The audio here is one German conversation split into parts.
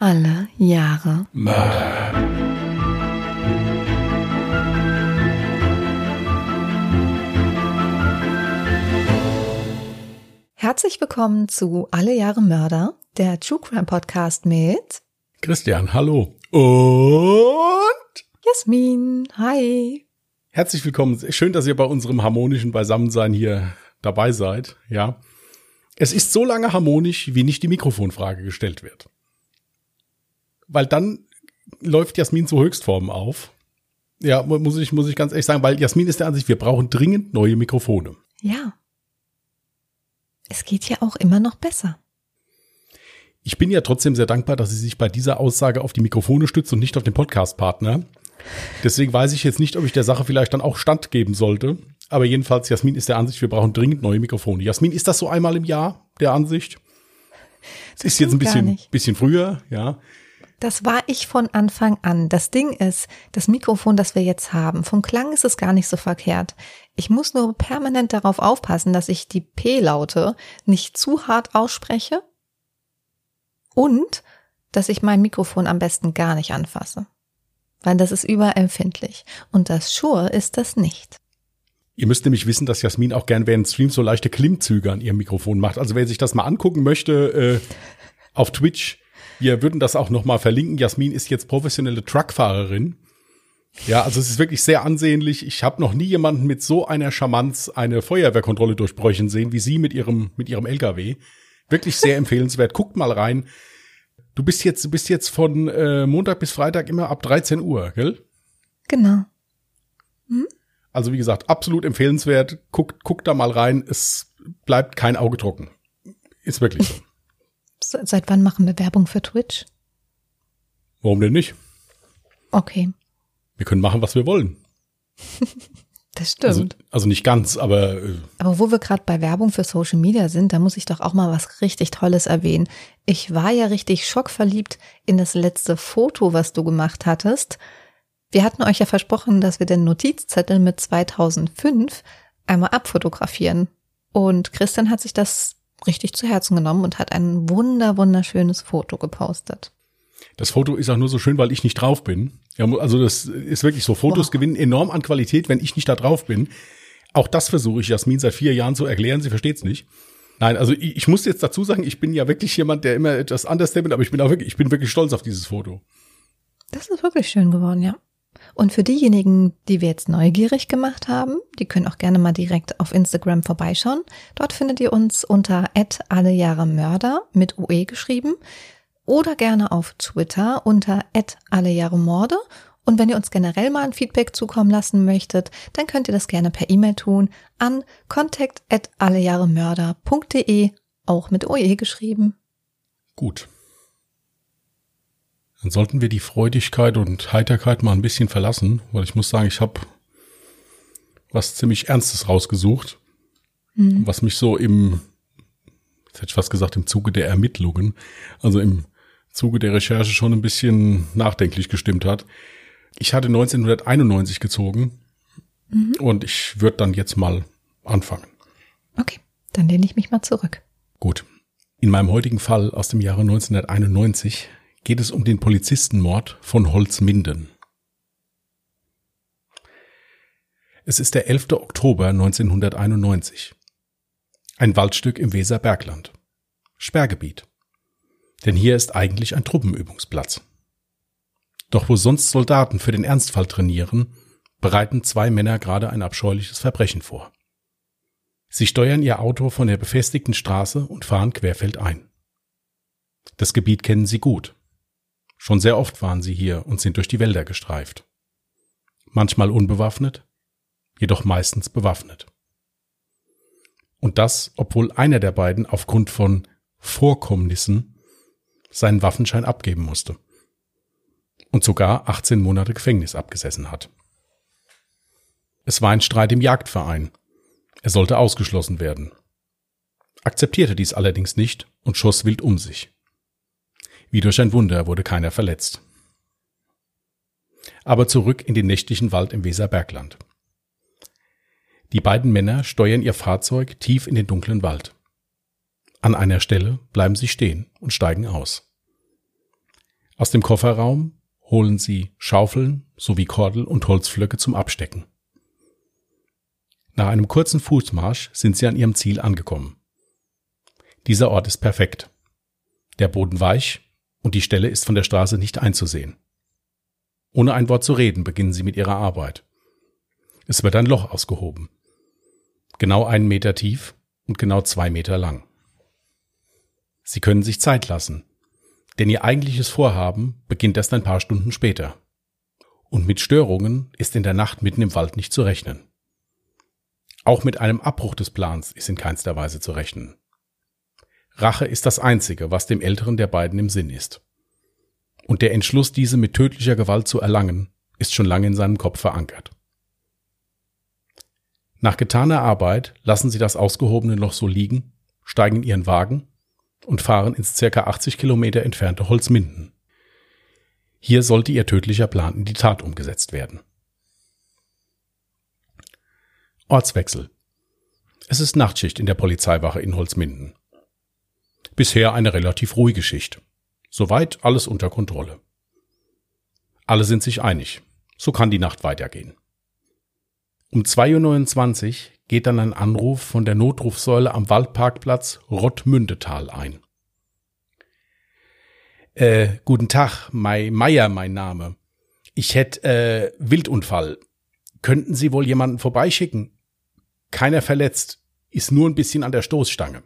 Alle Jahre Mörder. Herzlich willkommen zu Alle Jahre Mörder, der True Crime Podcast mit Christian, hallo. Und Jasmin. Hi. herzlich willkommen. Schön, dass ihr bei unserem harmonischen Beisammensein hier dabei seid. Ja. Es ist so lange harmonisch, wie nicht die Mikrofonfrage gestellt wird. Weil dann läuft Jasmin zu Höchstformen auf. Ja, mu- muss ich, muss ich ganz ehrlich sagen, weil Jasmin ist der Ansicht, wir brauchen dringend neue Mikrofone. Ja. Es geht ja auch immer noch besser. Ich bin ja trotzdem sehr dankbar, dass sie sich bei dieser Aussage auf die Mikrofone stützt und nicht auf den Podcast-Partner. Deswegen weiß ich jetzt nicht, ob ich der Sache vielleicht dann auch Stand geben sollte. Aber jedenfalls, Jasmin ist der Ansicht, wir brauchen dringend neue Mikrofone. Jasmin, ist das so einmal im Jahr der Ansicht? Es ist jetzt ein bisschen, bisschen früher, ja. Das war ich von Anfang an. Das Ding ist, das Mikrofon, das wir jetzt haben, vom Klang ist es gar nicht so verkehrt. Ich muss nur permanent darauf aufpassen, dass ich die P-Laute nicht zu hart ausspreche und dass ich mein Mikrofon am besten gar nicht anfasse. Weil das ist überempfindlich. Und das Shure ist das nicht. Ihr müsst nämlich wissen, dass Jasmin auch gern während Streams so leichte Klimmzüge an ihrem Mikrofon macht. Also wer sich das mal angucken möchte, äh, auf Twitch, wir würden das auch noch mal verlinken. Jasmin ist jetzt professionelle Truckfahrerin. Ja, also es ist wirklich sehr ansehnlich. Ich habe noch nie jemanden mit so einer Charmanz eine Feuerwehrkontrolle durchbräuchen sehen, wie sie mit ihrem, mit ihrem LKW. Wirklich sehr empfehlenswert. Guckt mal rein. Du bist jetzt, du bist jetzt von äh, Montag bis Freitag immer ab 13 Uhr, gell? Genau. Also wie gesagt, absolut empfehlenswert. Guckt, guckt da mal rein. Es bleibt kein Auge trocken. Ist wirklich so. Se- Seit wann machen wir Werbung für Twitch? Warum denn nicht? Okay, Wir können machen, was wir wollen. das stimmt. Also, also nicht ganz, aber äh, Aber wo wir gerade bei Werbung für Social Media sind, da muss ich doch auch mal was richtig Tolles erwähnen. Ich war ja richtig schockverliebt in das letzte Foto, was du gemacht hattest. Wir hatten euch ja versprochen, dass wir den Notizzettel mit 2005 einmal abfotografieren. Und Christian hat sich das richtig zu Herzen genommen und hat ein wunder, wunderschönes Foto gepostet. das Foto ist auch nur so schön, weil ich nicht drauf bin. Ja, also das ist wirklich so. Fotos Wow. gewinnen enorm an Qualität, wenn ich nicht da drauf bin. Auch das versuche ich Jasmin seit vier Jahren zu erklären. Sie versteht es nicht. Nein, also ich, ich muss jetzt dazu sagen, ich bin ja wirklich jemand, der immer etwas understatement, aber ich bin auch wirklich, ich bin wirklich stolz auf dieses Foto. Das ist wirklich schön geworden, ja. Und für diejenigen, die wir jetzt neugierig gemacht haben, die können auch gerne mal direkt auf Instagram vorbeischauen. Dort findet ihr uns unter alle Jahre Mörder mit UE geschrieben oder gerne auf Twitter unter alle Jahre Morde. Und wenn ihr uns generell mal ein Feedback zukommen lassen möchtet, dann könnt ihr das gerne per E-Mail tun an contact allejahremörder.de, auch mit OE geschrieben. Gut. Dann sollten wir die Freudigkeit und Heiterkeit mal ein bisschen verlassen, weil ich muss sagen, ich habe was ziemlich Ernstes rausgesucht, was mich so im, jetzt hätte ich fast gesagt, im Zuge der Ermittlungen, also im Zuge der Recherche schon ein bisschen nachdenklich gestimmt hat. Ich hatte 1991 gezogen und ich würde dann jetzt mal anfangen. Okay, dann lehne ich mich mal zurück. Gut. In meinem heutigen Fall aus dem Jahre 1991 geht es um den Polizistenmord von Holzminden. Es ist der 11. Oktober 1991. Ein Waldstück im Weserbergland. Sperrgebiet. Denn hier ist eigentlich ein Truppenübungsplatz. Doch wo sonst Soldaten für den Ernstfall trainieren, bereiten zwei Männer gerade ein abscheuliches Verbrechen vor. Sie steuern ihr Auto von der befestigten Straße und fahren querfeldein. Das Gebiet kennen sie gut. Schon sehr oft waren sie hier und sind durch die Wälder gestreift. Manchmal unbewaffnet, jedoch meistens bewaffnet. Und das, obwohl einer der beiden aufgrund von Vorkommnissen seinen Waffenschein abgeben musste und sogar 18 Monate Gefängnis abgesessen hat. Es war ein Streit im Jagdverein, er sollte ausgeschlossen werden. Akzeptierte dies allerdings nicht und schoss wild um sich. Wie durch ein Wunder wurde keiner verletzt. Aber zurück in den nächtlichen Wald im Weserbergland. Die beiden Männer steuern ihr Fahrzeug tief in den dunklen Wald. An einer Stelle bleiben sie stehen und steigen aus. Aus dem Kofferraum holen sie Schaufeln sowie Kordel und Holzflöcke zum Abstecken. Nach einem kurzen Fußmarsch sind sie an ihrem Ziel angekommen. Dieser Ort ist perfekt. Der Boden weich und die Stelle ist von der Straße nicht einzusehen. Ohne ein Wort zu reden beginnen sie mit ihrer Arbeit. Es wird ein Loch ausgehoben. Genau einen Meter tief und genau zwei Meter lang. Sie können sich Zeit lassen, denn ihr eigentliches Vorhaben beginnt erst ein paar Stunden später. Und mit Störungen ist in der Nacht mitten im Wald nicht zu rechnen. Auch mit einem Abbruch des Plans ist in keinster Weise zu rechnen. Rache ist das Einzige, was dem Älteren der beiden im Sinn ist. Und der Entschluss, diese mit tödlicher Gewalt zu erlangen, ist schon lange in seinem Kopf verankert. Nach getaner Arbeit lassen sie das ausgehobene Loch so liegen, steigen in ihren Wagen und fahren ins circa 80 Kilometer entfernte Holzminden. Hier sollte ihr tödlicher Plan in die Tat umgesetzt werden. Ortswechsel. Es ist Nachtschicht in der Polizeiwache in Holzminden. Bisher eine relativ ruhige Schicht. Soweit alles unter Kontrolle. Alle sind sich einig. So kann die Nacht weitergehen. Um 2.29 Uhr geht dann ein Anruf von der Notrufsäule am Waldparkplatz Rottmündetal ein. Äh, guten Tag, Mai Meier mein Name. Ich hätte äh, Wildunfall. Könnten Sie wohl jemanden vorbeischicken? Keiner verletzt, ist nur ein bisschen an der Stoßstange.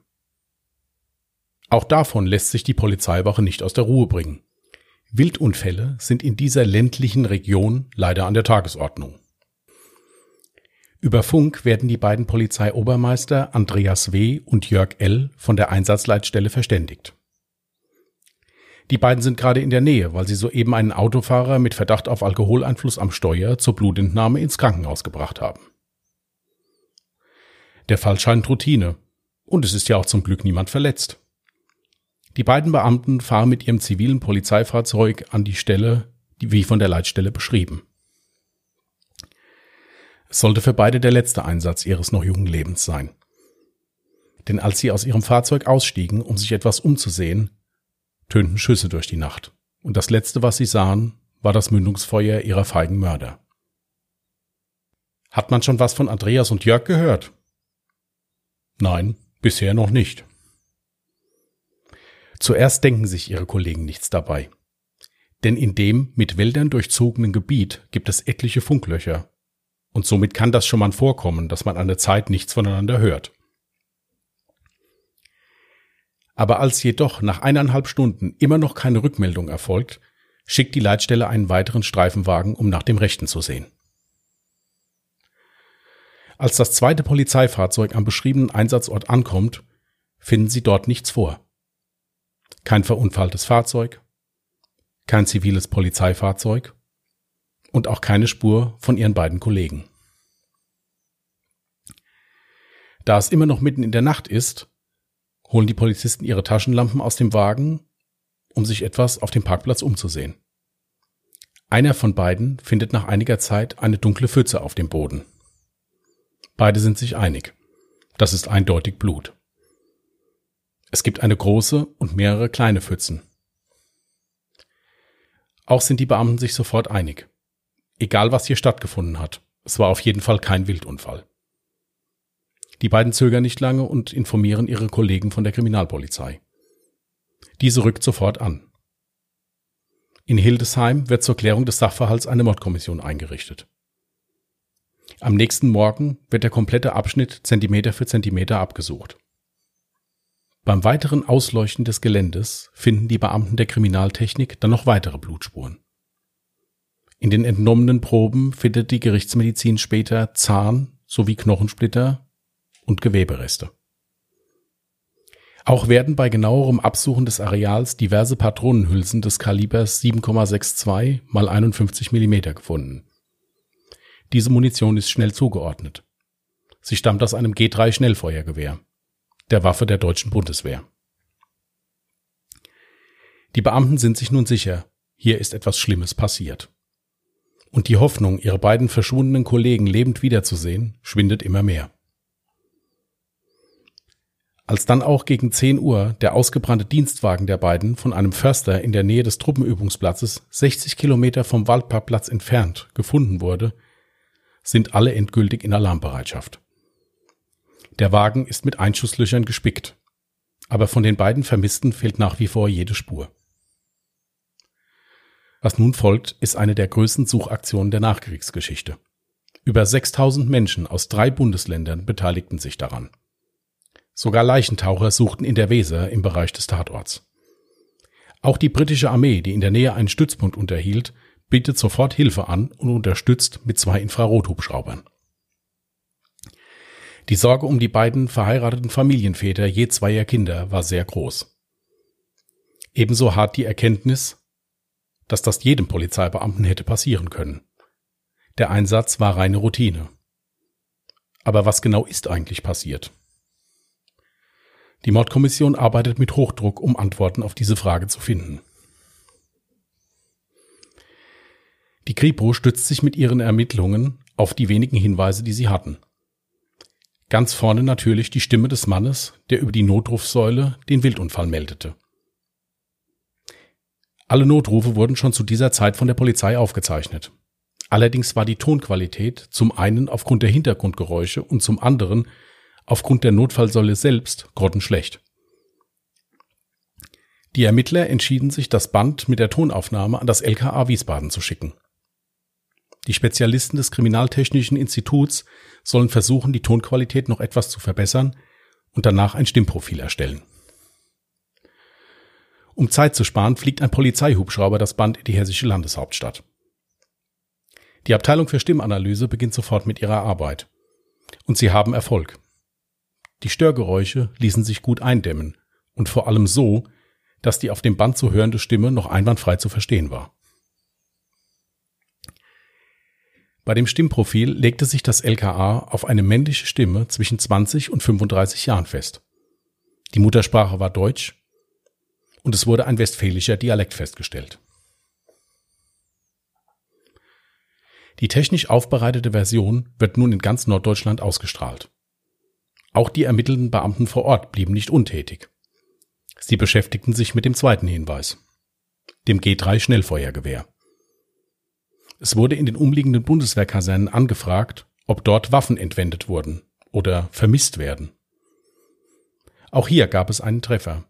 Auch davon lässt sich die Polizeiwache nicht aus der Ruhe bringen. Wildunfälle sind in dieser ländlichen Region leider an der Tagesordnung. Über Funk werden die beiden Polizeiobermeister Andreas W. und Jörg L. von der Einsatzleitstelle verständigt. Die beiden sind gerade in der Nähe, weil sie soeben einen Autofahrer mit Verdacht auf Alkoholeinfluss am Steuer zur Blutentnahme ins Krankenhaus gebracht haben. Der Fall scheint Routine. Und es ist ja auch zum Glück niemand verletzt. Die beiden Beamten fahren mit ihrem zivilen Polizeifahrzeug an die Stelle, die wie von der Leitstelle beschrieben. Es sollte für beide der letzte Einsatz ihres noch jungen Lebens sein. Denn als sie aus ihrem Fahrzeug ausstiegen, um sich etwas umzusehen, tönten Schüsse durch die Nacht. Und das Letzte, was sie sahen, war das Mündungsfeuer ihrer feigen Mörder. Hat man schon was von Andreas und Jörg gehört? Nein, bisher noch nicht. Zuerst denken sich ihre Kollegen nichts dabei. Denn in dem mit Wäldern durchzogenen Gebiet gibt es etliche Funklöcher, und somit kann das schon mal vorkommen, dass man an der Zeit nichts voneinander hört. Aber als jedoch nach eineinhalb Stunden immer noch keine Rückmeldung erfolgt, schickt die Leitstelle einen weiteren Streifenwagen, um nach dem Rechten zu sehen. Als das zweite Polizeifahrzeug am beschriebenen Einsatzort ankommt, finden sie dort nichts vor. Kein verunfalltes Fahrzeug, kein ziviles Polizeifahrzeug und auch keine Spur von ihren beiden Kollegen. Da es immer noch mitten in der Nacht ist, holen die Polizisten ihre Taschenlampen aus dem Wagen, um sich etwas auf dem Parkplatz umzusehen. Einer von beiden findet nach einiger Zeit eine dunkle Pfütze auf dem Boden. Beide sind sich einig. Das ist eindeutig Blut. Es gibt eine große und mehrere kleine Pfützen. Auch sind die Beamten sich sofort einig. Egal was hier stattgefunden hat, es war auf jeden Fall kein Wildunfall. Die beiden zögern nicht lange und informieren ihre Kollegen von der Kriminalpolizei. Diese rückt sofort an. In Hildesheim wird zur Klärung des Sachverhalts eine Mordkommission eingerichtet. Am nächsten Morgen wird der komplette Abschnitt Zentimeter für Zentimeter abgesucht. Beim weiteren Ausleuchten des Geländes finden die Beamten der Kriminaltechnik dann noch weitere Blutspuren. In den entnommenen Proben findet die Gerichtsmedizin später Zahn sowie Knochensplitter und Gewebereste. Auch werden bei genauerem Absuchen des Areals diverse Patronenhülsen des Kalibers 7,62 x 51 mm gefunden. Diese Munition ist schnell zugeordnet. Sie stammt aus einem G3 Schnellfeuergewehr, der Waffe der deutschen Bundeswehr. Die Beamten sind sich nun sicher, hier ist etwas Schlimmes passiert und die Hoffnung, ihre beiden verschwundenen Kollegen lebend wiederzusehen, schwindet immer mehr. Als dann auch gegen 10 Uhr der ausgebrannte Dienstwagen der beiden von einem Förster in der Nähe des Truppenübungsplatzes 60 Kilometer vom Waldparkplatz entfernt gefunden wurde, sind alle endgültig in Alarmbereitschaft. Der Wagen ist mit Einschusslöchern gespickt, aber von den beiden Vermissten fehlt nach wie vor jede Spur. Was nun folgt, ist eine der größten Suchaktionen der Nachkriegsgeschichte. Über 6000 Menschen aus drei Bundesländern beteiligten sich daran. Sogar Leichentaucher suchten in der Weser im Bereich des Tatorts. Auch die britische Armee, die in der Nähe einen Stützpunkt unterhielt, bietet sofort Hilfe an und unterstützt mit zwei Infrarothubschraubern. Die Sorge um die beiden verheirateten Familienväter je zweier Kinder war sehr groß. Ebenso hart die Erkenntnis, dass das jedem Polizeibeamten hätte passieren können. Der Einsatz war reine Routine. Aber was genau ist eigentlich passiert? Die Mordkommission arbeitet mit Hochdruck, um Antworten auf diese Frage zu finden. Die Kripo stützt sich mit ihren Ermittlungen auf die wenigen Hinweise, die sie hatten. Ganz vorne natürlich die Stimme des Mannes, der über die Notrufsäule den Wildunfall meldete. Alle Notrufe wurden schon zu dieser Zeit von der Polizei aufgezeichnet. Allerdings war die Tonqualität zum einen aufgrund der Hintergrundgeräusche und zum anderen aufgrund der Notfallsäule selbst grottenschlecht. Die Ermittler entschieden sich, das Band mit der Tonaufnahme an das LKA Wiesbaden zu schicken. Die Spezialisten des Kriminaltechnischen Instituts sollen versuchen, die Tonqualität noch etwas zu verbessern und danach ein Stimmprofil erstellen. Um Zeit zu sparen, fliegt ein Polizeihubschrauber das Band in die hessische Landeshauptstadt. Die Abteilung für Stimmanalyse beginnt sofort mit ihrer Arbeit. Und sie haben Erfolg. Die Störgeräusche ließen sich gut eindämmen und vor allem so, dass die auf dem Band zu hörende Stimme noch einwandfrei zu verstehen war. Bei dem Stimmprofil legte sich das LKA auf eine männliche Stimme zwischen 20 und 35 Jahren fest. Die Muttersprache war Deutsch und es wurde ein westfälischer Dialekt festgestellt. Die technisch aufbereitete Version wird nun in ganz Norddeutschland ausgestrahlt. Auch die ermittelnden Beamten vor Ort blieben nicht untätig. Sie beschäftigten sich mit dem zweiten Hinweis, dem G3 Schnellfeuergewehr. Es wurde in den umliegenden Bundeswehrkasernen angefragt, ob dort Waffen entwendet wurden oder vermisst werden. Auch hier gab es einen Treffer.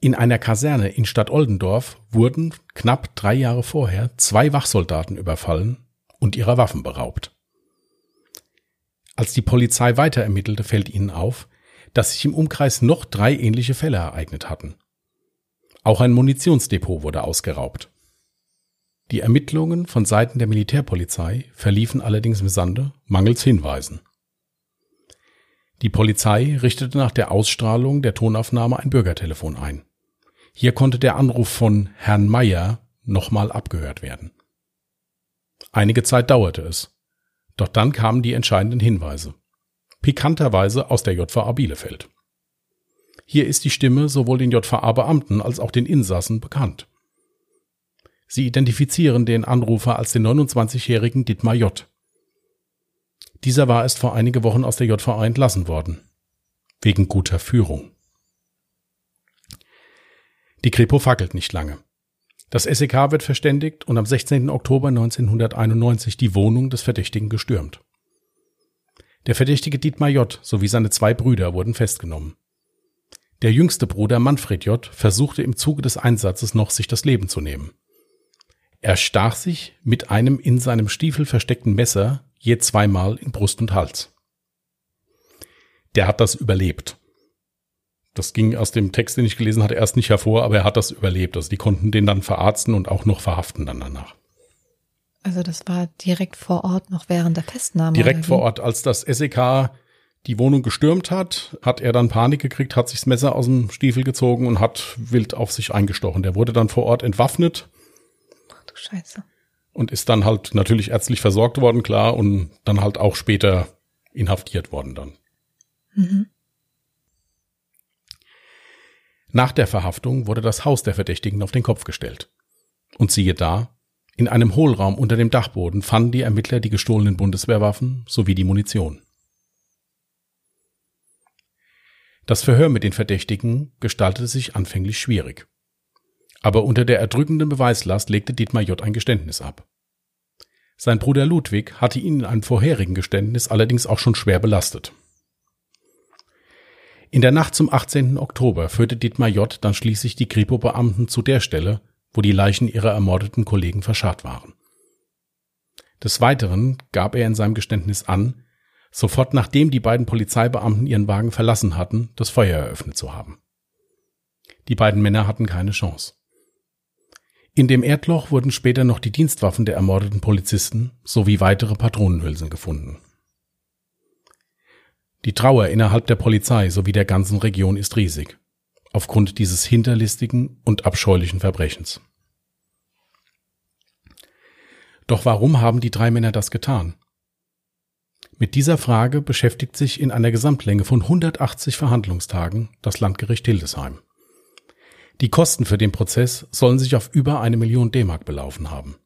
In einer Kaserne in Stadt Oldendorf wurden knapp drei Jahre vorher zwei Wachsoldaten überfallen und ihrer Waffen beraubt. Als die Polizei weiter ermittelte, fällt ihnen auf, dass sich im Umkreis noch drei ähnliche Fälle ereignet hatten. Auch ein Munitionsdepot wurde ausgeraubt. Die Ermittlungen von Seiten der Militärpolizei verliefen allerdings im Sande mangels Hinweisen. Die Polizei richtete nach der Ausstrahlung der Tonaufnahme ein Bürgertelefon ein. Hier konnte der Anruf von Herrn Meyer nochmal abgehört werden. Einige Zeit dauerte es. Doch dann kamen die entscheidenden Hinweise. Pikanterweise aus der JVA Bielefeld. Hier ist die Stimme sowohl den JVA-Beamten als auch den Insassen bekannt. Sie identifizieren den Anrufer als den 29-jährigen Dietmar J. Dieser war erst vor einige Wochen aus der JVA entlassen worden. Wegen guter Führung. Die Kripo fackelt nicht lange. Das SEK wird verständigt und am 16. Oktober 1991 die Wohnung des Verdächtigen gestürmt. Der Verdächtige Dietmar J. sowie seine zwei Brüder wurden festgenommen. Der jüngste Bruder Manfred J. versuchte im Zuge des Einsatzes noch, sich das Leben zu nehmen. Er stach sich mit einem in seinem Stiefel versteckten Messer je zweimal in Brust und Hals. Der hat das überlebt. Das ging aus dem Text, den ich gelesen hatte, erst nicht hervor, aber er hat das überlebt. Also die konnten den dann verarzten und auch noch verhaften dann danach. Also das war direkt vor Ort noch während der Festnahme. Direkt vor Ort, als das SEK die Wohnung gestürmt hat, hat er dann Panik gekriegt, hat sich das Messer aus dem Stiefel gezogen und hat wild auf sich eingestochen. Der wurde dann vor Ort entwaffnet Scheiße. Und ist dann halt natürlich ärztlich versorgt worden, klar, und dann halt auch später inhaftiert worden dann. Mhm. Nach der Verhaftung wurde das Haus der Verdächtigen auf den Kopf gestellt. Und siehe da, in einem Hohlraum unter dem Dachboden fanden die Ermittler die gestohlenen Bundeswehrwaffen sowie die Munition. Das Verhör mit den Verdächtigen gestaltete sich anfänglich schwierig. Aber unter der erdrückenden Beweislast legte Dietmar J. ein Geständnis ab. Sein Bruder Ludwig hatte ihn in einem vorherigen Geständnis allerdings auch schon schwer belastet. In der Nacht zum 18. Oktober führte Dietmar J. dann schließlich die Kripo-Beamten zu der Stelle, wo die Leichen ihrer ermordeten Kollegen verscharrt waren. Des Weiteren gab er in seinem Geständnis an, sofort nachdem die beiden Polizeibeamten ihren Wagen verlassen hatten, das Feuer eröffnet zu haben. Die beiden Männer hatten keine Chance. In dem Erdloch wurden später noch die Dienstwaffen der ermordeten Polizisten sowie weitere Patronenhülsen gefunden. Die Trauer innerhalb der Polizei sowie der ganzen Region ist riesig, aufgrund dieses hinterlistigen und abscheulichen Verbrechens. Doch warum haben die drei Männer das getan? Mit dieser Frage beschäftigt sich in einer Gesamtlänge von 180 Verhandlungstagen das Landgericht Hildesheim. Die Kosten für den Prozess sollen sich auf über eine Million D-Mark belaufen haben.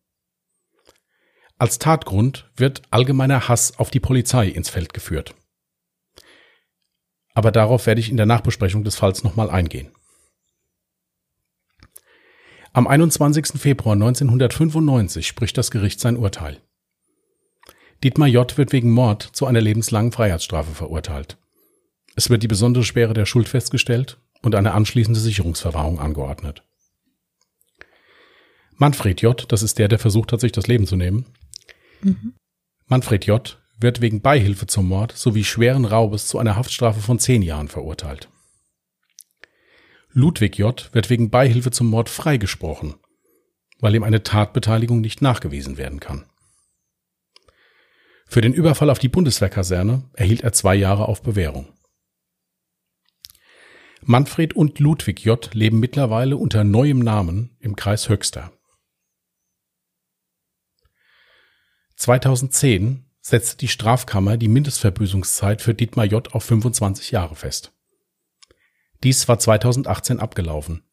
Als Tatgrund wird allgemeiner Hass auf die Polizei ins Feld geführt. Aber darauf werde ich in der Nachbesprechung des Falls nochmal eingehen. Am 21. Februar 1995 spricht das Gericht sein Urteil. Dietmar J. wird wegen Mord zu einer lebenslangen Freiheitsstrafe verurteilt. Es wird die besondere Schwere der Schuld festgestellt und eine anschließende Sicherungsverwahrung angeordnet. Manfred J., das ist der, der versucht hat, sich das Leben zu nehmen. Mhm. Manfred J. wird wegen Beihilfe zum Mord sowie schweren Raubes zu einer Haftstrafe von zehn Jahren verurteilt. Ludwig J. wird wegen Beihilfe zum Mord freigesprochen, weil ihm eine Tatbeteiligung nicht nachgewiesen werden kann. Für den Überfall auf die Bundeswehrkaserne erhielt er zwei Jahre auf Bewährung. Manfred und Ludwig J. leben mittlerweile unter neuem Namen im Kreis Höxter. 2010 setzte die Strafkammer die Mindestverbüßungszeit für Dietmar J. auf 25 Jahre fest. Dies war 2018 abgelaufen.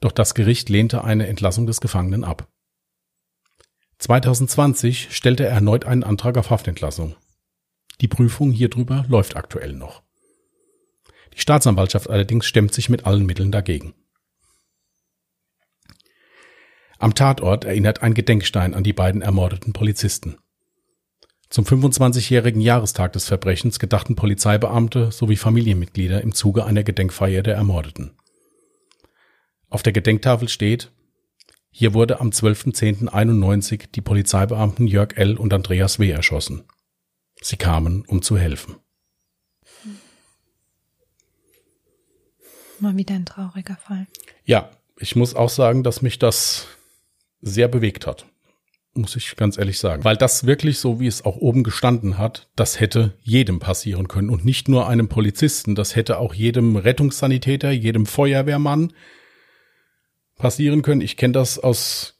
Doch das Gericht lehnte eine Entlassung des Gefangenen ab. 2020 stellte er erneut einen Antrag auf Haftentlassung. Die Prüfung hierüber läuft aktuell noch. Die Staatsanwaltschaft allerdings stemmt sich mit allen Mitteln dagegen. Am Tatort erinnert ein Gedenkstein an die beiden ermordeten Polizisten. Zum 25-jährigen Jahrestag des Verbrechens gedachten Polizeibeamte sowie Familienmitglieder im Zuge einer Gedenkfeier der Ermordeten. Auf der Gedenktafel steht, hier wurde am 12.10.91 die Polizeibeamten Jörg L. und Andreas W. erschossen. Sie kamen, um zu helfen. Mal wieder ein trauriger Fall. Ja, ich muss auch sagen, dass mich das sehr bewegt hat. Muss ich ganz ehrlich sagen. Weil das wirklich, so wie es auch oben gestanden hat, das hätte jedem passieren können. Und nicht nur einem Polizisten, das hätte auch jedem Rettungssanitäter, jedem Feuerwehrmann passieren können. Ich kenne das aus,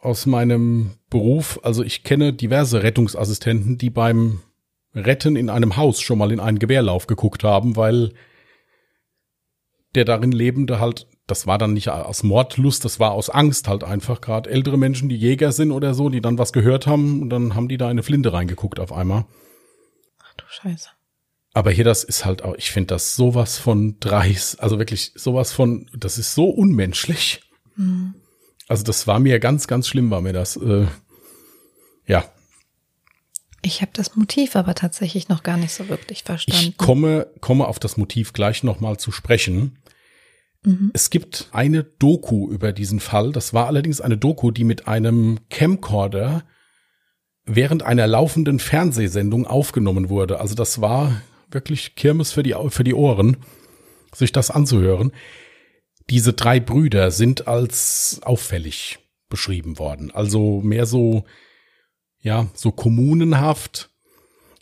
aus meinem Beruf. Also ich kenne diverse Rettungsassistenten, die beim Retten in einem Haus schon mal in einen Gewehrlauf geguckt haben, weil der darin Lebende halt, das war dann nicht aus Mordlust, das war aus Angst halt einfach gerade ältere Menschen, die Jäger sind oder so, die dann was gehört haben und dann haben die da eine Flinte reingeguckt auf einmal. Ach du Scheiße. Aber hier, das ist halt auch, ich finde das sowas von dreist, also wirklich sowas von, das ist so unmenschlich. Mhm. Also das war mir ganz, ganz schlimm, war mir das. Äh, ja, ich habe das Motiv aber tatsächlich noch gar nicht so wirklich verstanden. Ich komme, komme auf das Motiv gleich nochmal zu sprechen. Mhm. Es gibt eine Doku über diesen Fall. Das war allerdings eine Doku, die mit einem Camcorder während einer laufenden Fernsehsendung aufgenommen wurde. Also das war wirklich Kirmes für die, für die Ohren, sich das anzuhören. Diese drei Brüder sind als auffällig beschrieben worden. Also mehr so ja, so kommunenhaft.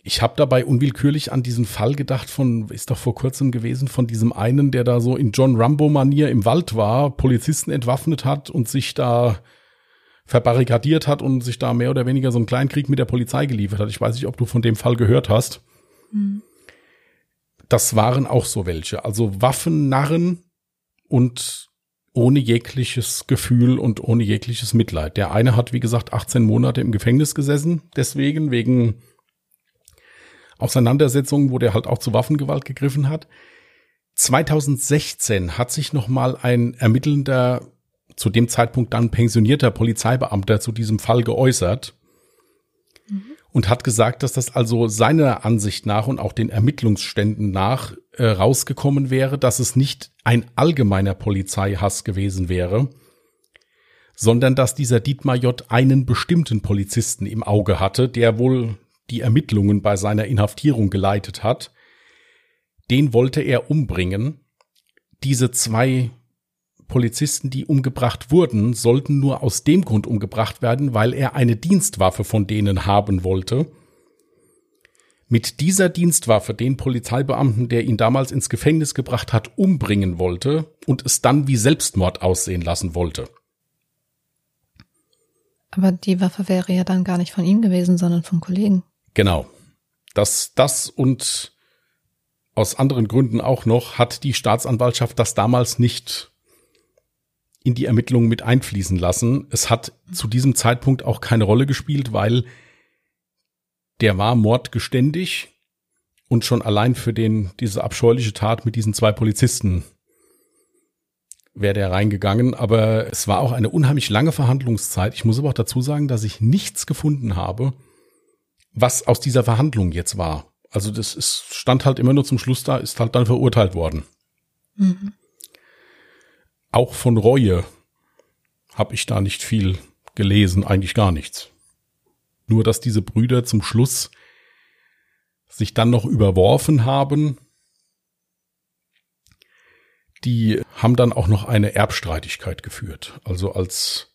Ich habe dabei unwillkürlich an diesen Fall gedacht von, ist doch vor kurzem gewesen, von diesem einen, der da so in John Rambo-Manier im Wald war, Polizisten entwaffnet hat und sich da verbarrikadiert hat und sich da mehr oder weniger so einen kleinen Krieg mit der Polizei geliefert hat. Ich weiß nicht, ob du von dem Fall gehört hast. Mhm. Das waren auch so welche. Also Waffennarren und ohne jegliches Gefühl und ohne jegliches Mitleid. Der eine hat, wie gesagt, 18 Monate im Gefängnis gesessen, deswegen wegen Auseinandersetzungen, wo der halt auch zu Waffengewalt gegriffen hat. 2016 hat sich noch mal ein ermittelnder, zu dem Zeitpunkt dann pensionierter Polizeibeamter zu diesem Fall geäußert mhm. und hat gesagt, dass das also seiner Ansicht nach und auch den Ermittlungsständen nach äh, rausgekommen wäre, dass es nicht ein allgemeiner Polizeihass gewesen wäre, sondern dass dieser Dietmar J. einen bestimmten Polizisten im Auge hatte, der wohl die Ermittlungen bei seiner Inhaftierung geleitet hat den wollte er umbringen. Diese zwei Polizisten, die umgebracht wurden, sollten nur aus dem Grund umgebracht werden, weil er eine Dienstwaffe von denen haben wollte. Mit dieser Dienstwaffe den Polizeibeamten, der ihn damals ins Gefängnis gebracht hat, umbringen wollte und es dann wie Selbstmord aussehen lassen wollte. Aber die Waffe wäre ja dann gar nicht von ihm gewesen, sondern von Kollegen. Genau. Das, das und aus anderen Gründen auch noch, hat die Staatsanwaltschaft das damals nicht in die Ermittlungen mit einfließen lassen. Es hat zu diesem Zeitpunkt auch keine Rolle gespielt, weil der war mordgeständig und schon allein für den, diese abscheuliche Tat mit diesen zwei Polizisten wäre der reingegangen. Aber es war auch eine unheimlich lange Verhandlungszeit. Ich muss aber auch dazu sagen, dass ich nichts gefunden habe, was aus dieser Verhandlung jetzt war. Also das ist, stand halt immer nur zum Schluss da, ist halt dann verurteilt worden. Mhm. Auch von Reue habe ich da nicht viel gelesen, eigentlich gar nichts. Nur, dass diese Brüder zum Schluss sich dann noch überworfen haben. Die haben dann auch noch eine Erbstreitigkeit geführt. Also als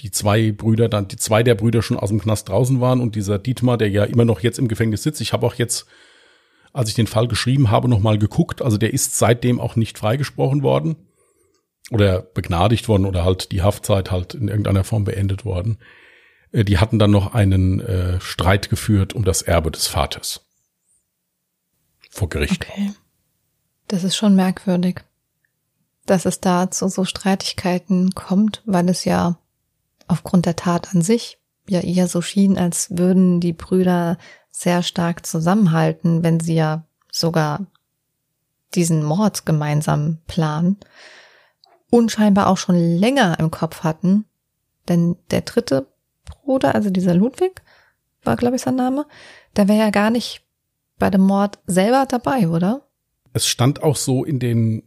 die zwei Brüder dann, die zwei der Brüder schon aus dem Knast draußen waren und dieser Dietmar, der ja immer noch jetzt im Gefängnis sitzt. Ich habe auch jetzt, als ich den Fall geschrieben habe, nochmal geguckt. Also der ist seitdem auch nicht freigesprochen worden oder begnadigt worden oder halt die Haftzeit halt in irgendeiner Form beendet worden. Äh, die hatten dann noch einen äh, Streit geführt um das Erbe des Vaters. Vor Gericht. Okay. Das ist schon merkwürdig, dass es da zu so Streitigkeiten kommt, weil es ja aufgrund der Tat an sich ja eher so schien, als würden die Brüder sehr stark zusammenhalten, wenn sie ja sogar diesen Mord gemeinsam planen und scheinbar auch schon länger im Kopf hatten, denn der dritte Bruder, also dieser Ludwig, war glaube ich sein Name, der wäre ja gar nicht bei dem Mord selber dabei, oder? Es stand auch so in den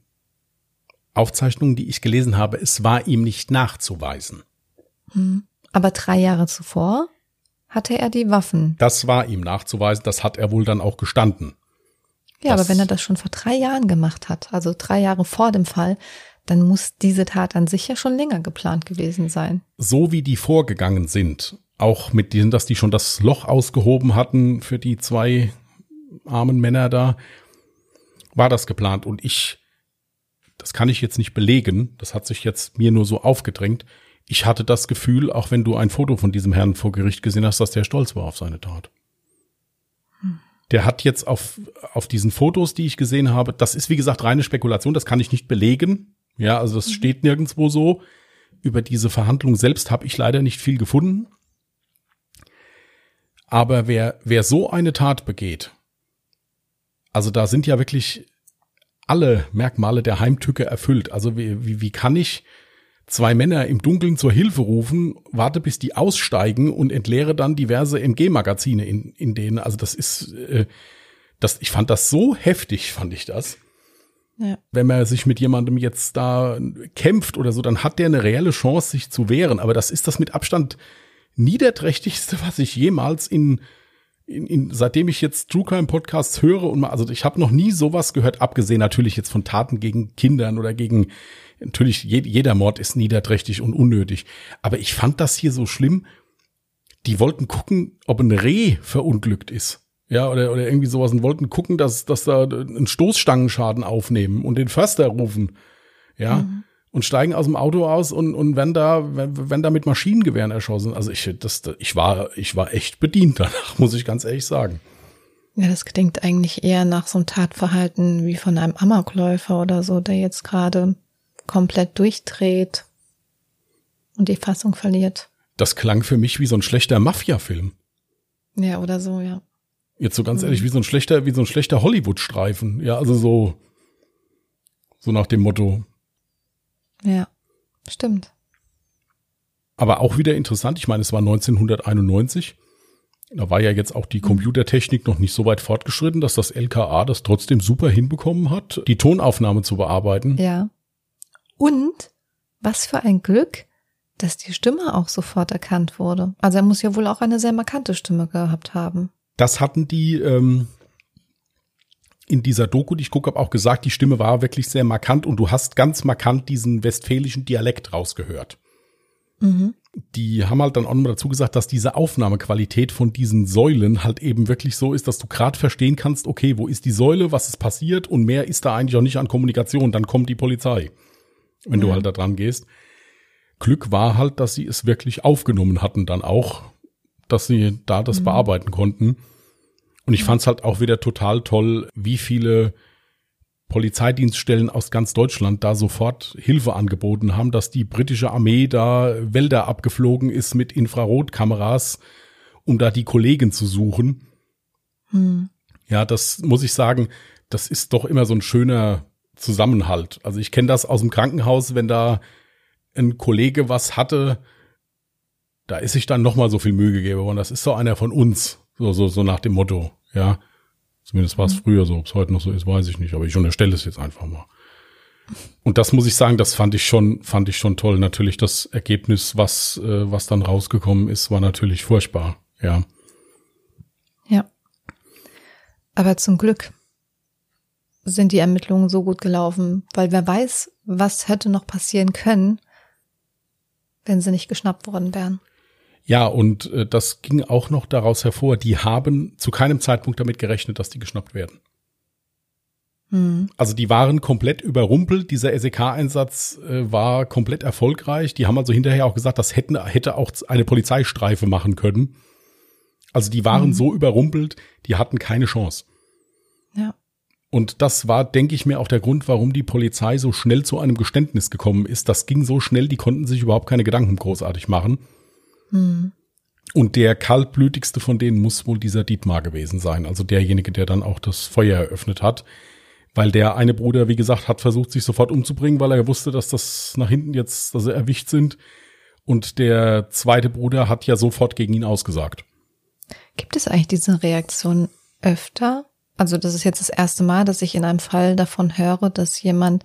Aufzeichnungen, die ich gelesen habe, es war ihm nicht nachzuweisen. Hm. Aber drei Jahre zuvor hatte er die Waffen. Das war ihm nachzuweisen, das hat er wohl dann auch gestanden. Ja, das aber wenn er das schon vor drei Jahren gemacht hat, also drei Jahre vor dem Fall, dann muss diese Tat an sich ja schon länger geplant gewesen sein. So wie die vorgegangen sind, auch mit denen, dass die schon das Loch ausgehoben hatten für die zwei armen Männer da, war das geplant. Und ich, das kann ich jetzt nicht belegen, das hat sich jetzt mir nur so aufgedrängt, ich hatte das Gefühl, auch wenn du ein Foto von diesem Herrn vor Gericht gesehen hast, dass der stolz war auf seine Tat. Der hat jetzt auf, auf diesen Fotos, die ich gesehen habe, das ist wie gesagt reine Spekulation, das kann ich nicht belegen. Ja, also das mhm. steht nirgendwo so. Über diese Verhandlung selbst habe ich leider nicht viel gefunden. Aber wer, wer so eine Tat begeht, also da sind ja wirklich alle Merkmale der Heimtücke erfüllt. Also wie, wie, wie kann ich zwei Männer im Dunkeln zur Hilfe rufen, warte bis die aussteigen und entleere dann diverse MG-Magazine in, in denen. Also das ist, äh, das, ich fand das so heftig, fand ich das. Ja. Wenn man sich mit jemandem jetzt da kämpft oder so, dann hat der eine reelle Chance, sich zu wehren. Aber das ist das mit Abstand niederträchtigste, was ich jemals in, in, in seitdem ich jetzt True Crime Podcasts höre und mal, also ich habe noch nie sowas gehört, abgesehen natürlich jetzt von Taten gegen Kindern oder gegen Natürlich, jeder Mord ist niederträchtig und unnötig. Aber ich fand das hier so schlimm. Die wollten gucken, ob ein Reh verunglückt ist. Ja, oder, oder irgendwie sowas und wollten gucken, dass, dass da einen Stoßstangenschaden aufnehmen und den Förster rufen. Ja. Mhm. Und steigen aus dem Auto aus und, und wenn da, wenn, wenn da mit Maschinengewehren erschossen. Also ich, das, ich war, ich war echt bedient danach, muss ich ganz ehrlich sagen. Ja, das klingt eigentlich eher nach so einem Tatverhalten wie von einem Amokläufer oder so, der jetzt gerade komplett durchdreht und die Fassung verliert. Das klang für mich wie so ein schlechter Mafia-Film. Ja, oder so, ja. Jetzt so ganz mhm. ehrlich, wie so ein schlechter, wie so ein schlechter Hollywood-Streifen. Ja, also so, so nach dem Motto. Ja, stimmt. Aber auch wieder interessant. Ich meine, es war 1991. Da war ja jetzt auch die mhm. Computertechnik noch nicht so weit fortgeschritten, dass das LKA das trotzdem super hinbekommen hat, die Tonaufnahme zu bearbeiten. Ja. Und was für ein Glück, dass die Stimme auch sofort erkannt wurde. Also er muss ja wohl auch eine sehr markante Stimme gehabt haben. Das hatten die ähm, in dieser Doku, die ich gucke, habe auch gesagt, die Stimme war wirklich sehr markant und du hast ganz markant diesen westfälischen Dialekt rausgehört. Mhm. Die haben halt dann auch nochmal dazu gesagt, dass diese Aufnahmequalität von diesen Säulen halt eben wirklich so ist, dass du gerade verstehen kannst, okay, wo ist die Säule, was ist passiert und mehr ist da eigentlich auch nicht an Kommunikation, dann kommt die Polizei, wenn ja. du halt da dran gehst. Glück war halt, dass sie es wirklich aufgenommen hatten dann auch, dass sie da das mhm. bearbeiten konnten. Und ich fand es halt auch wieder total toll, wie viele Polizeidienststellen aus ganz Deutschland da sofort Hilfe angeboten haben, dass die britische Armee da Wälder abgeflogen ist mit Infrarotkameras, um da die Kollegen zu suchen. Hm. Ja, das muss ich sagen, das ist doch immer so ein schöner Zusammenhalt. Also ich kenne das aus dem Krankenhaus, wenn da ein Kollege was hatte, da ist sich dann noch mal so viel Mühe gegeben worden. Das ist so einer von uns, so so so nach dem Motto, ja. Zumindest war es mhm. früher so. Ob es heute noch so ist, weiß ich nicht. Aber ich unterstelle es jetzt einfach mal. Und das muss ich sagen, das fand ich schon, fand ich schon toll. Natürlich das Ergebnis, was, äh, was dann rausgekommen ist, war natürlich furchtbar. Ja. Ja. Aber zum Glück sind die Ermittlungen so gut gelaufen, weil wer weiß, was hätte noch passieren können, wenn sie nicht geschnappt worden wären. Ja, und äh, das ging auch noch daraus hervor, die haben zu keinem Zeitpunkt damit gerechnet, dass die geschnappt werden. Hm. Also die waren komplett überrumpelt. Dieser SEK-Einsatz äh, war komplett erfolgreich. Die haben also hinterher auch gesagt, das hätten, hätte auch eine Polizeistreife machen können. Also die waren hm. so überrumpelt, die hatten keine Chance. Ja. Und das war, denke ich mir, auch der Grund, warum die Polizei so schnell zu einem Geständnis gekommen ist. Das ging so schnell, die konnten sich überhaupt keine Gedanken großartig machen. Mhm. Und der kaltblütigste von denen muss wohl dieser Dietmar gewesen sein, also derjenige, der dann auch das Feuer eröffnet hat. Weil der eine Bruder, wie gesagt, hat versucht, sich sofort umzubringen, weil er wusste, dass das nach hinten jetzt, dass er erwischt sind. Und der zweite Bruder hat ja sofort gegen ihn ausgesagt. Gibt es eigentlich diese Reaktion öfter? Also das ist jetzt das erste Mal, dass ich in einem Fall davon höre, dass jemand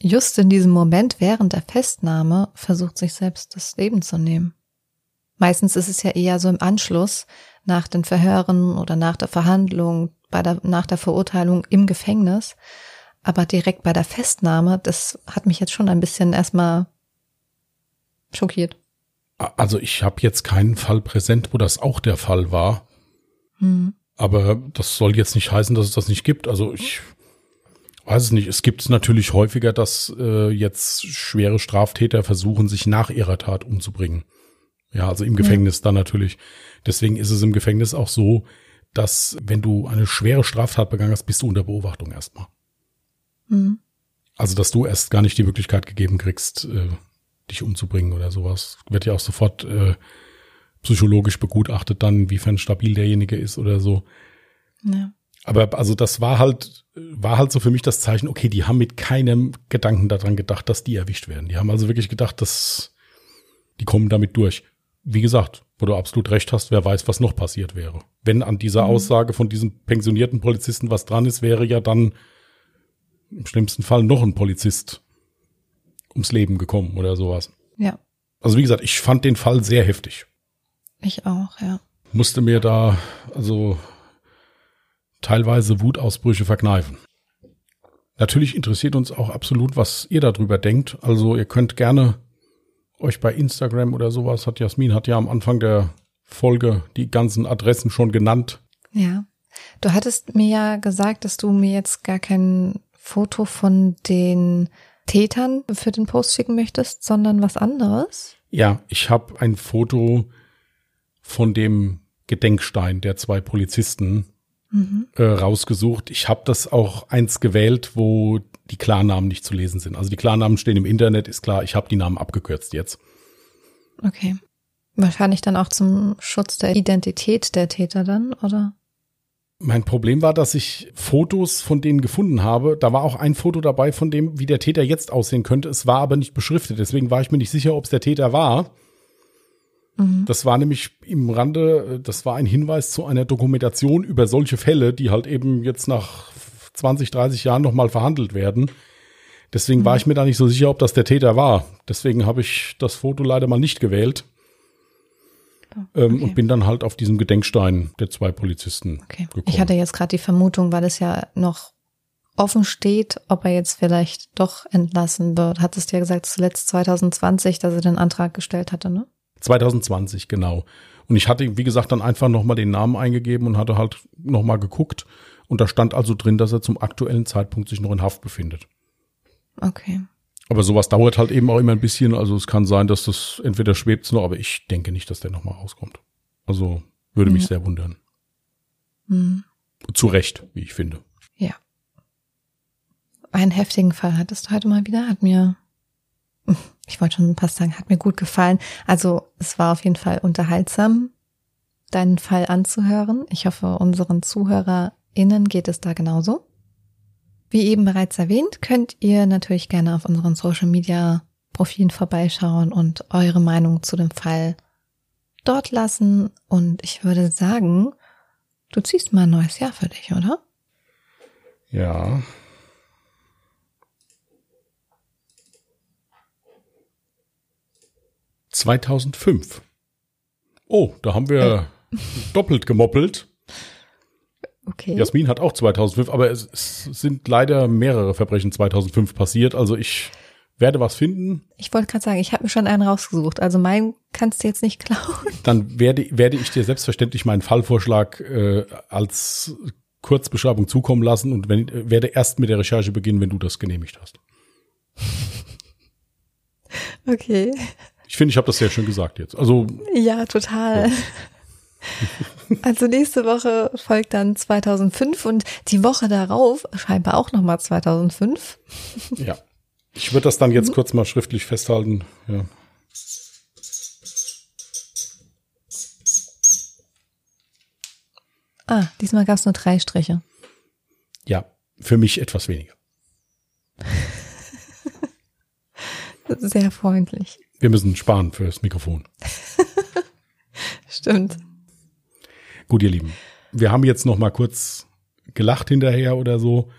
just in diesem Moment während der Festnahme versucht, sich selbst das Leben zu nehmen. Meistens ist es ja eher so im Anschluss nach den Verhören oder nach der Verhandlung, bei der, nach der Verurteilung im Gefängnis. Aber direkt bei der Festnahme, das hat mich jetzt schon ein bisschen erstmal schockiert. Also ich habe jetzt keinen Fall präsent, wo das auch der Fall war. Hm. Aber das soll jetzt nicht heißen, dass es das nicht gibt. Also ich weiß es nicht. Es gibt natürlich häufiger, dass äh, jetzt schwere Straftäter versuchen, sich nach ihrer Tat umzubringen. Ja, also im Gefängnis ja. dann natürlich. Deswegen ist es im Gefängnis auch so, dass wenn du eine schwere Straftat begangen hast, bist du unter Beobachtung erstmal. Mhm. Also, dass du erst gar nicht die Möglichkeit gegeben kriegst, äh, dich umzubringen oder sowas. Wird ja auch sofort äh, psychologisch begutachtet dann, inwiefern stabil derjenige ist oder so. Ja. Aber also das war halt, war halt so für mich das Zeichen, okay, die haben mit keinem Gedanken daran gedacht, dass die erwischt werden. Die haben also wirklich gedacht, dass die kommen damit durch wie gesagt, wo du absolut recht hast, wer weiß, was noch passiert wäre. Wenn an dieser mhm. Aussage von diesem pensionierten Polizisten was dran ist, wäre ja dann im schlimmsten Fall noch ein Polizist ums Leben gekommen oder sowas. Ja. Also wie gesagt, ich fand den Fall sehr heftig. Ich auch, ja. Musste mir da also teilweise Wutausbrüche verkneifen. Natürlich interessiert uns auch absolut, was ihr darüber denkt. Also ihr könnt gerne euch bei Instagram oder sowas hat Jasmin hat ja am Anfang der Folge die ganzen Adressen schon genannt. Ja. Du hattest mir ja gesagt, dass du mir jetzt gar kein Foto von den Tätern für den Post schicken möchtest, sondern was anderes? Ja, ich habe ein Foto von dem Gedenkstein der zwei Polizisten mhm. äh, rausgesucht. Ich habe das auch eins gewählt, wo die Klarnamen nicht zu lesen sind. Also die Klarnamen stehen im Internet, ist klar, ich habe die Namen abgekürzt jetzt. Okay. Wahrscheinlich dann auch zum Schutz der Identität der Täter dann, oder? Mein Problem war, dass ich Fotos von denen gefunden habe. Da war auch ein Foto dabei von dem, wie der Täter jetzt aussehen könnte. Es war aber nicht beschriftet. Deswegen war ich mir nicht sicher, ob es der Täter war. Mhm. Das war nämlich im Rande, das war ein Hinweis zu einer Dokumentation über solche Fälle, die halt eben jetzt nach 20, 30 Jahren nochmal verhandelt werden. Deswegen mhm. war ich mir da nicht so sicher, ob das der Täter war. Deswegen habe ich das Foto leider mal nicht gewählt. Ähm, okay. und bin dann halt auf diesem Gedenkstein der zwei Polizisten okay. gekommen. Ich hatte jetzt gerade die Vermutung, weil es ja noch offen steht, ob er jetzt vielleicht doch entlassen wird. Hattest du ja gesagt, zuletzt 2020, dass er den Antrag gestellt hatte, ne? 2020, genau. Und ich hatte, wie gesagt, dann einfach nochmal den Namen eingegeben und hatte halt nochmal geguckt. Und da stand also drin, dass er zum aktuellen Zeitpunkt sich noch in Haft befindet. Okay. Aber sowas dauert halt eben auch immer ein bisschen. Also es kann sein, dass das entweder schwebt noch, aber ich denke nicht, dass der nochmal rauskommt. Also würde mich ja. sehr wundern. Mhm. Zu Recht, wie ich finde. Ja. Einen heftigen Fall hattest du heute mal wieder, hat mir, ich wollte schon fast sagen, hat mir gut gefallen. Also es war auf jeden Fall unterhaltsam, deinen Fall anzuhören. Ich hoffe, unseren ZuhörerInnen geht es da genauso. Wie eben bereits erwähnt, könnt ihr natürlich gerne auf unseren Social Media Profilen vorbeischauen und eure Meinung zu dem Fall dort lassen. Und ich würde sagen, du ziehst mal ein neues Jahr für dich, oder? Ja. Zweitausendfünf. Oh, da haben wir äh. doppelt gemoppelt. Okay. Jasmin hat auch 2005, aber es, es, sind leider mehrere Verbrechen 2005 passiert. Also ich werde was finden. Ich wollte gerade sagen, ich habe mir schon einen rausgesucht. Also meinen kannst du jetzt nicht klauen. Dann werde, werde ich dir selbstverständlich meinen Fallvorschlag äh, als Kurzbeschreibung zukommen lassen und wenn, werde erst mit der Recherche beginnen, wenn du das genehmigt hast. Okay. Ich finde, ich habe das sehr schön gesagt jetzt. Also ja, total. Ja. Also nächste Woche folgt dann 2005 und die Woche darauf scheinbar auch nochmal 2005. Ja. Ich würde das dann jetzt mhm. kurz mal schriftlich festhalten. Ja. Ah, diesmal gab es nur drei Striche. Ja, für mich etwas weniger. Sehr freundlich. Wir müssen sparen fürs Mikrofon. Stimmt. Gut, ihr Lieben, wir haben jetzt noch mal kurz gelacht hinterher oder so.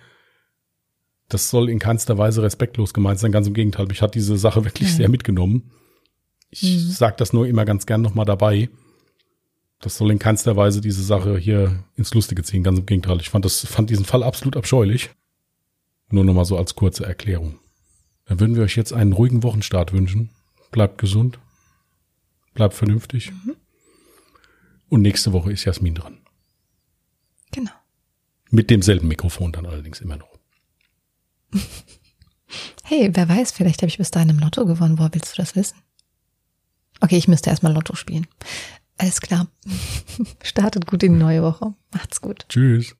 Das soll in keinster Weise respektlos gemeint sein. Ganz im Gegenteil, mich hat diese Sache wirklich ja. sehr mitgenommen. Ich mhm. sage das nur immer ganz gern noch mal dabei. Das soll in keinster Weise diese Sache hier ins Lustige ziehen. Ganz im Gegenteil. Ich fand das, fand diesen Fall absolut abscheulich. Nur noch mal so als kurze Erklärung. Dann würden wir euch jetzt einen ruhigen Wochenstart wünschen. Bleibt gesund. Bleibt vernünftig. Mhm. Und nächste Woche ist Jasmin dran. Genau. Mit demselben Mikrofon dann allerdings immer noch. Hey, wer weiß, vielleicht habe ich bis dahin im Lotto gewonnen. Woher willst du das wissen? Okay, ich müsste erstmal Lotto spielen. Alles klar. Startet gut in die neue Woche. Macht's gut. Tschüss.